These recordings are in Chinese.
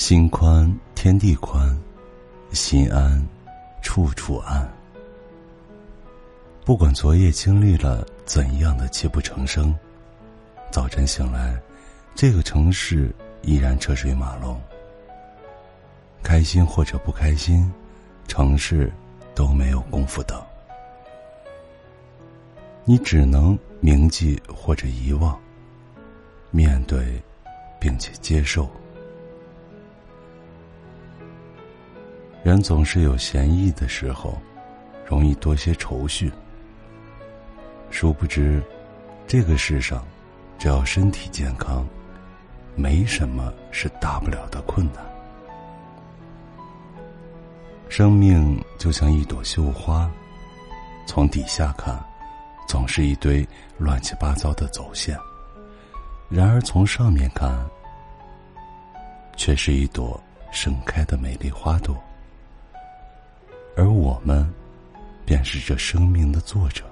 心宽天地宽，心安处处安。不管昨夜经历了怎样的泣不成声，早晨醒来，这个城市依然车水马龙。开心或者不开心，城市都没有功夫等。你只能铭记或者遗忘，面对，并且接受。人总是有闲逸的时候，容易多些愁绪。殊不知，这个世上，只要身体健康，没什么是大不了的困难。生命就像一朵绣花，从底下看，总是一堆乱七八糟的走线；然而从上面看，却是一朵盛开的美丽花朵。而我们，便是这生命的作者，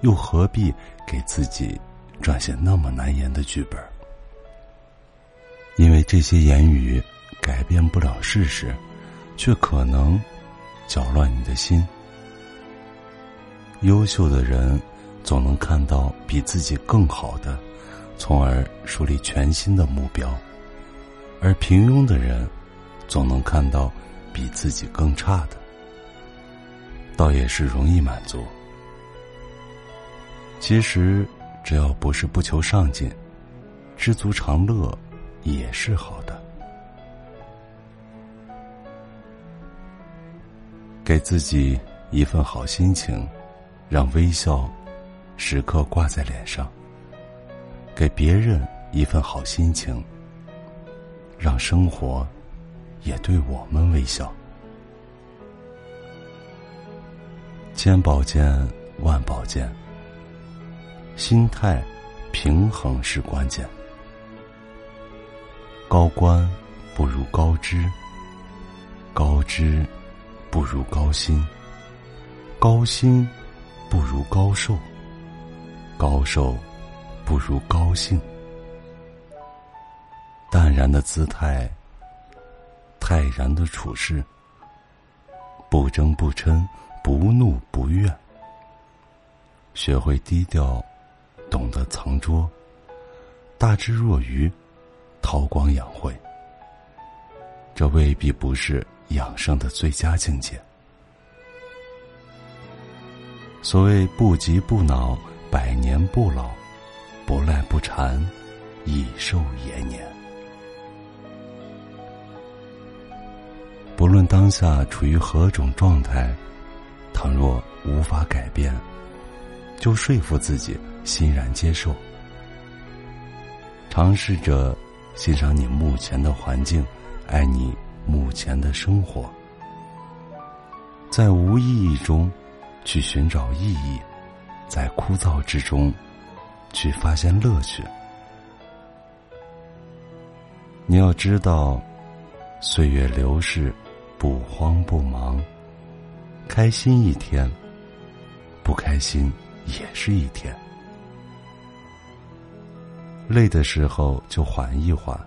又何必给自己撰写那么难言的剧本？因为这些言语改变不了事实，却可能搅乱你的心。优秀的人总能看到比自己更好的，从而树立全新的目标；而平庸的人总能看到。比自己更差的，倒也是容易满足。其实，只要不是不求上进，知足常乐也是好的。给自己一份好心情，让微笑时刻挂在脸上；给别人一份好心情，让生活。也对我们微笑。千宝剑万宝剑，心态平衡是关键。高官不如高知，高知不如高薪，高薪不如高寿，高寿不如高兴。淡然的姿态。泰然的处事，不争不嗔，不怒不怨。学会低调，懂得藏拙，大智若愚，韬光养晦。这未必不是养生的最佳境界。所谓不急不恼，百年不老；不赖不缠，益寿延年。下处于何种状态，倘若无法改变，就说服自己欣然接受。尝试着欣赏你目前的环境，爱你目前的生活，在无意义中去寻找意义，在枯燥之中去发现乐趣。你要知道，岁月流逝。不慌不忙，开心一天，不开心也是一天。累的时候就缓一缓。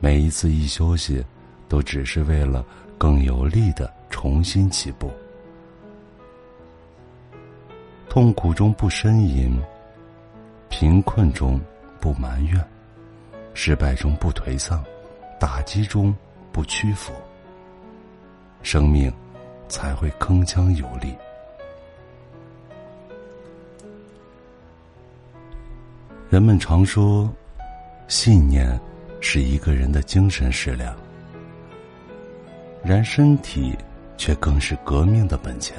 每一次一休息，都只是为了更有力的重新起步。痛苦中不呻吟，贫困中不埋怨，失败中不颓丧，打击中不屈服。生命才会铿锵有力。人们常说，信念是一个人的精神食粮，然身体却更是革命的本钱。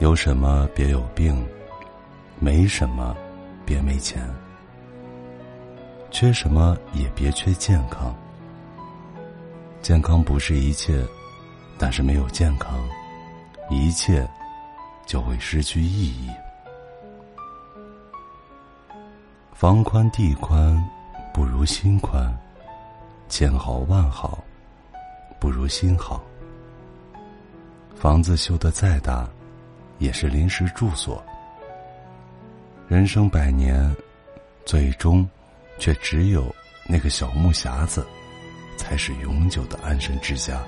有什么别有病，没什么别没钱，缺什么也别缺健康。健康不是一切，但是没有健康，一切就会失去意义。房宽地宽不如心宽，千好万好不如心好。房子修得再大，也是临时住所。人生百年，最终却只有那个小木匣子，才是永久的安身之家。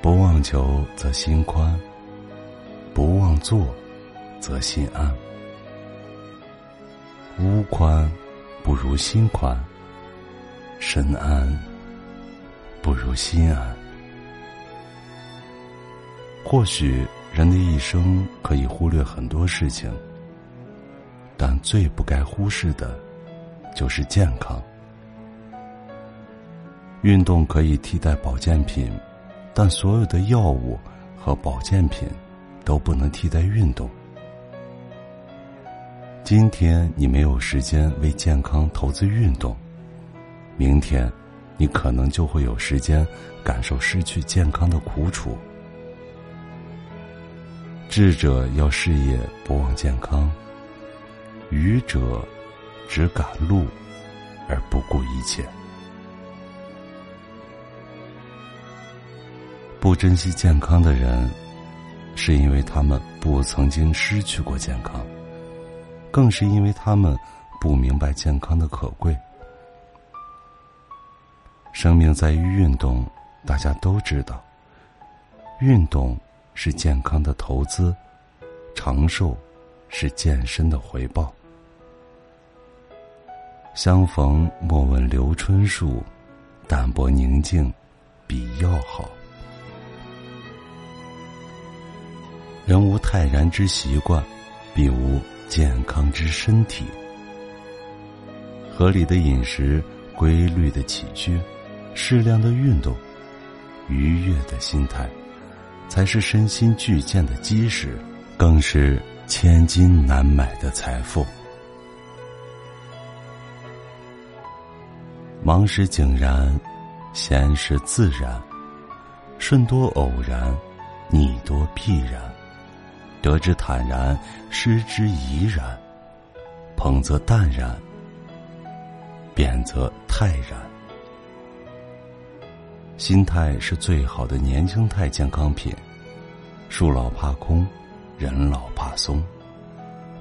不妄求则心宽，不妄做则心安。屋宽不如心宽，身安不如心安。或许人的一生可以忽略很多事情，但最不该忽视的，就是健康。运动可以替代保健品。但所有的药物和保健品都不能替代运动。今天你没有时间为健康投资运动，明天你可能就会有时间感受失去健康的苦楚。智者要事业不忘健康，愚者只赶路而不顾一切。不珍惜健康的人，是因为他们不曾经失去过健康，更是因为他们不明白健康的可贵。生命在于运动，大家都知道。运动是健康的投资，长寿是健身的回报。相逢莫问留春树，淡泊宁静比药好。人无泰然之习惯，必无健康之身体。合理的饮食、规律的起居、适量的运动、愉悦的心态，才是身心俱健的基石，更是千金难买的财富。忙时井然，闲时自然，顺多偶然，逆多必然。得之坦然，失之怡然，捧则淡然，贬则泰然。心态是最好的年轻态健康品。树老怕空，人老怕松，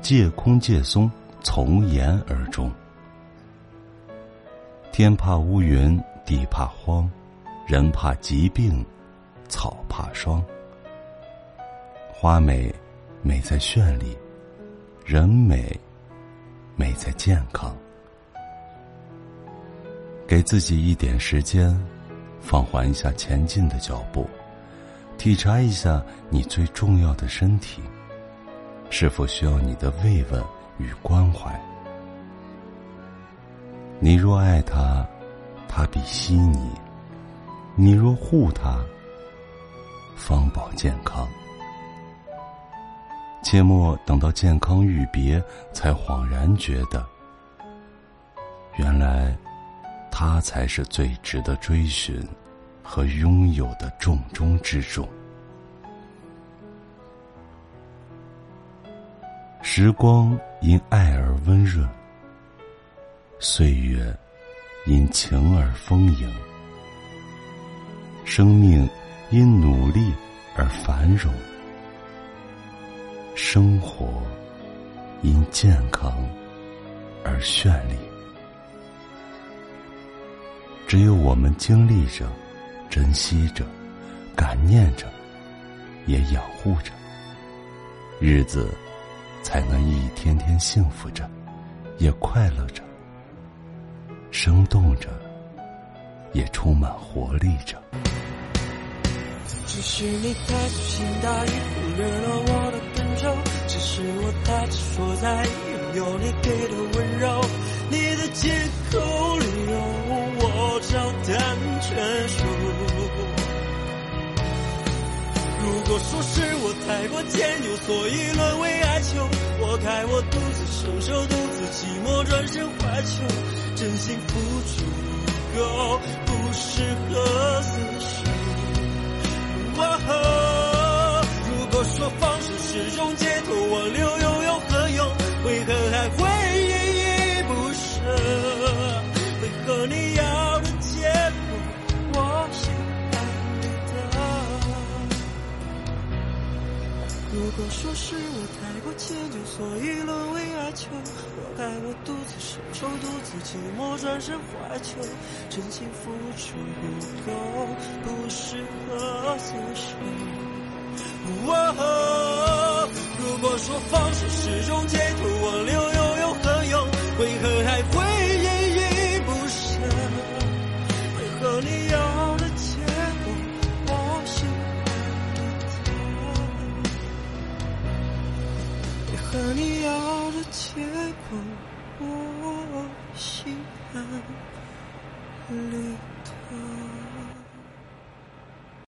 借空借松，从严而终。天怕乌云，地怕荒，人怕疾病，草怕霜。花美。美在绚丽，人美，美在健康。给自己一点时间，放缓一下前进的脚步，体察一下你最重要的身体，是否需要你的慰问与关怀？你若爱他，他必惜你；你若护他，方保健康。切莫等到健康欲别，才恍然觉得，原来，他才是最值得追寻和拥有的重中之重。时光因爱而温润，岁月因情而丰盈，生命因努力而繁荣。生活因健康而绚丽。只有我们经历着、珍惜着、感念着，也养护着，日子才能一天天幸福着，也快乐着，生动着，也充满活力着。只是你太粗心大意，忽略了我。是我太执着在拥有你给的温柔。你的借口理由，我照单全收。如果说是我太过迁就，所以沦为哀求，活该我独自承受，独自寂寞，转身怀旧，真心付出不够，不适合厮守。说是我太过迁就，所以沦为哀求，活该我独自承受，独自寂寞，转身怀旧，真心付出不够，不适合厮守。如果说放手是种解脱，挽留又有何用？为何还会